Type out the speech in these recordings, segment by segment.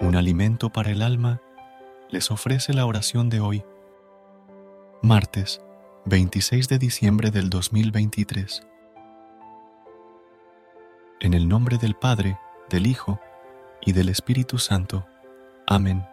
Un alimento para el alma les ofrece la oración de hoy, martes 26 de diciembre del 2023. En el nombre del Padre, del Hijo y del Espíritu Santo. Amén.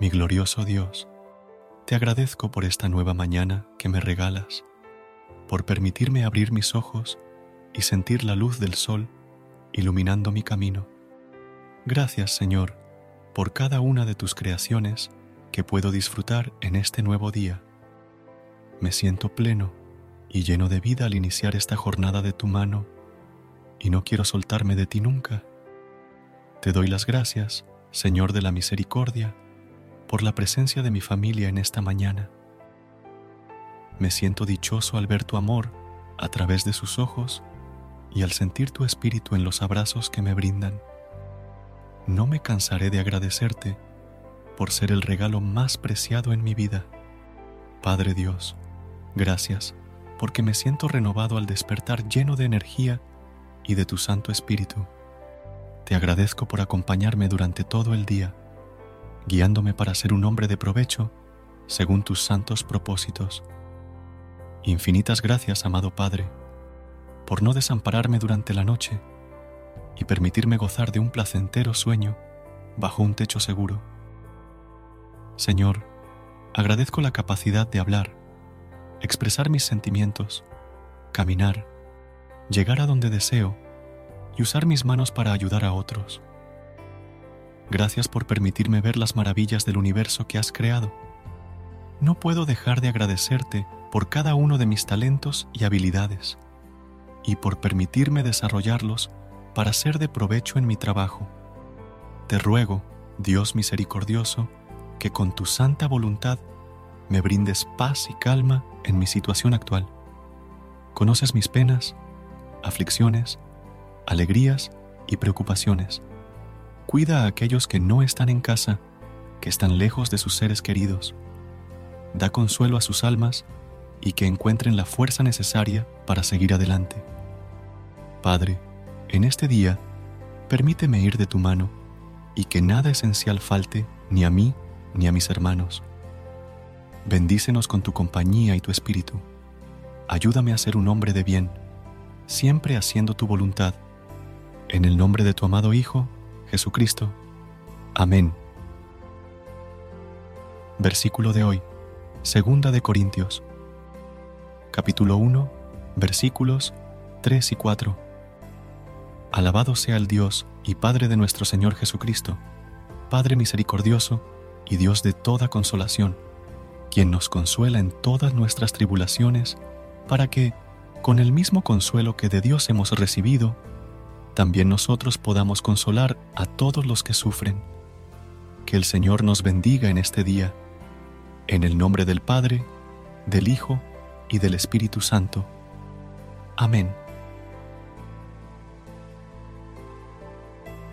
Mi glorioso Dios, te agradezco por esta nueva mañana que me regalas, por permitirme abrir mis ojos y sentir la luz del sol iluminando mi camino. Gracias, Señor, por cada una de tus creaciones que puedo disfrutar en este nuevo día. Me siento pleno y lleno de vida al iniciar esta jornada de tu mano y no quiero soltarme de ti nunca. Te doy las gracias, Señor de la Misericordia, por la presencia de mi familia en esta mañana. Me siento dichoso al ver tu amor a través de sus ojos y al sentir tu espíritu en los abrazos que me brindan no me cansaré de agradecerte por ser el regalo más preciado en mi vida. Padre Dios, gracias porque me siento renovado al despertar lleno de energía y de tu Santo Espíritu. Te agradezco por acompañarme durante todo el día, guiándome para ser un hombre de provecho según tus santos propósitos. Infinitas gracias, amado Padre, por no desampararme durante la noche y permitirme gozar de un placentero sueño bajo un techo seguro. Señor, agradezco la capacidad de hablar, expresar mis sentimientos, caminar, llegar a donde deseo y usar mis manos para ayudar a otros. Gracias por permitirme ver las maravillas del universo que has creado. No puedo dejar de agradecerte por cada uno de mis talentos y habilidades y por permitirme desarrollarlos para ser de provecho en mi trabajo. Te ruego, Dios misericordioso, que con tu santa voluntad me brindes paz y calma en mi situación actual. Conoces mis penas, aflicciones, alegrías y preocupaciones. Cuida a aquellos que no están en casa, que están lejos de sus seres queridos. Da consuelo a sus almas y que encuentren la fuerza necesaria para seguir adelante. Padre, en este día, permíteme ir de tu mano y que nada esencial falte ni a mí ni a mis hermanos. Bendícenos con tu compañía y tu espíritu. Ayúdame a ser un hombre de bien, siempre haciendo tu voluntad. En el nombre de tu amado Hijo, Jesucristo. Amén. Versículo de hoy, Segunda de Corintios, capítulo 1, versículos 3 y 4. Alabado sea el Dios y Padre de nuestro Señor Jesucristo, Padre misericordioso y Dios de toda consolación, quien nos consuela en todas nuestras tribulaciones, para que, con el mismo consuelo que de Dios hemos recibido, también nosotros podamos consolar a todos los que sufren. Que el Señor nos bendiga en este día, en el nombre del Padre, del Hijo y del Espíritu Santo. Amén.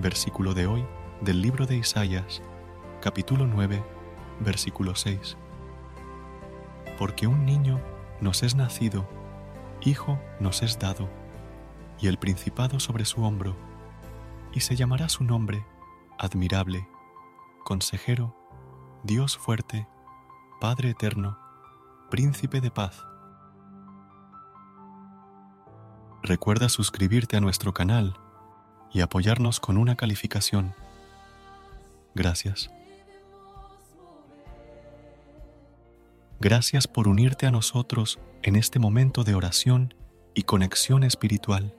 Versículo de hoy del libro de Isaías, capítulo 9, versículo 6. Porque un niño nos es nacido, hijo nos es dado, y el principado sobre su hombro, y se llamará su nombre admirable, consejero, Dios fuerte, Padre eterno, príncipe de paz. Recuerda suscribirte a nuestro canal y apoyarnos con una calificación. Gracias. Gracias por unirte a nosotros en este momento de oración y conexión espiritual.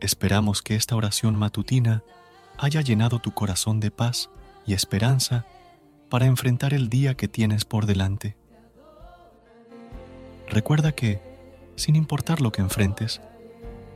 Esperamos que esta oración matutina haya llenado tu corazón de paz y esperanza para enfrentar el día que tienes por delante. recuerda que, sin importar lo que enfrentes,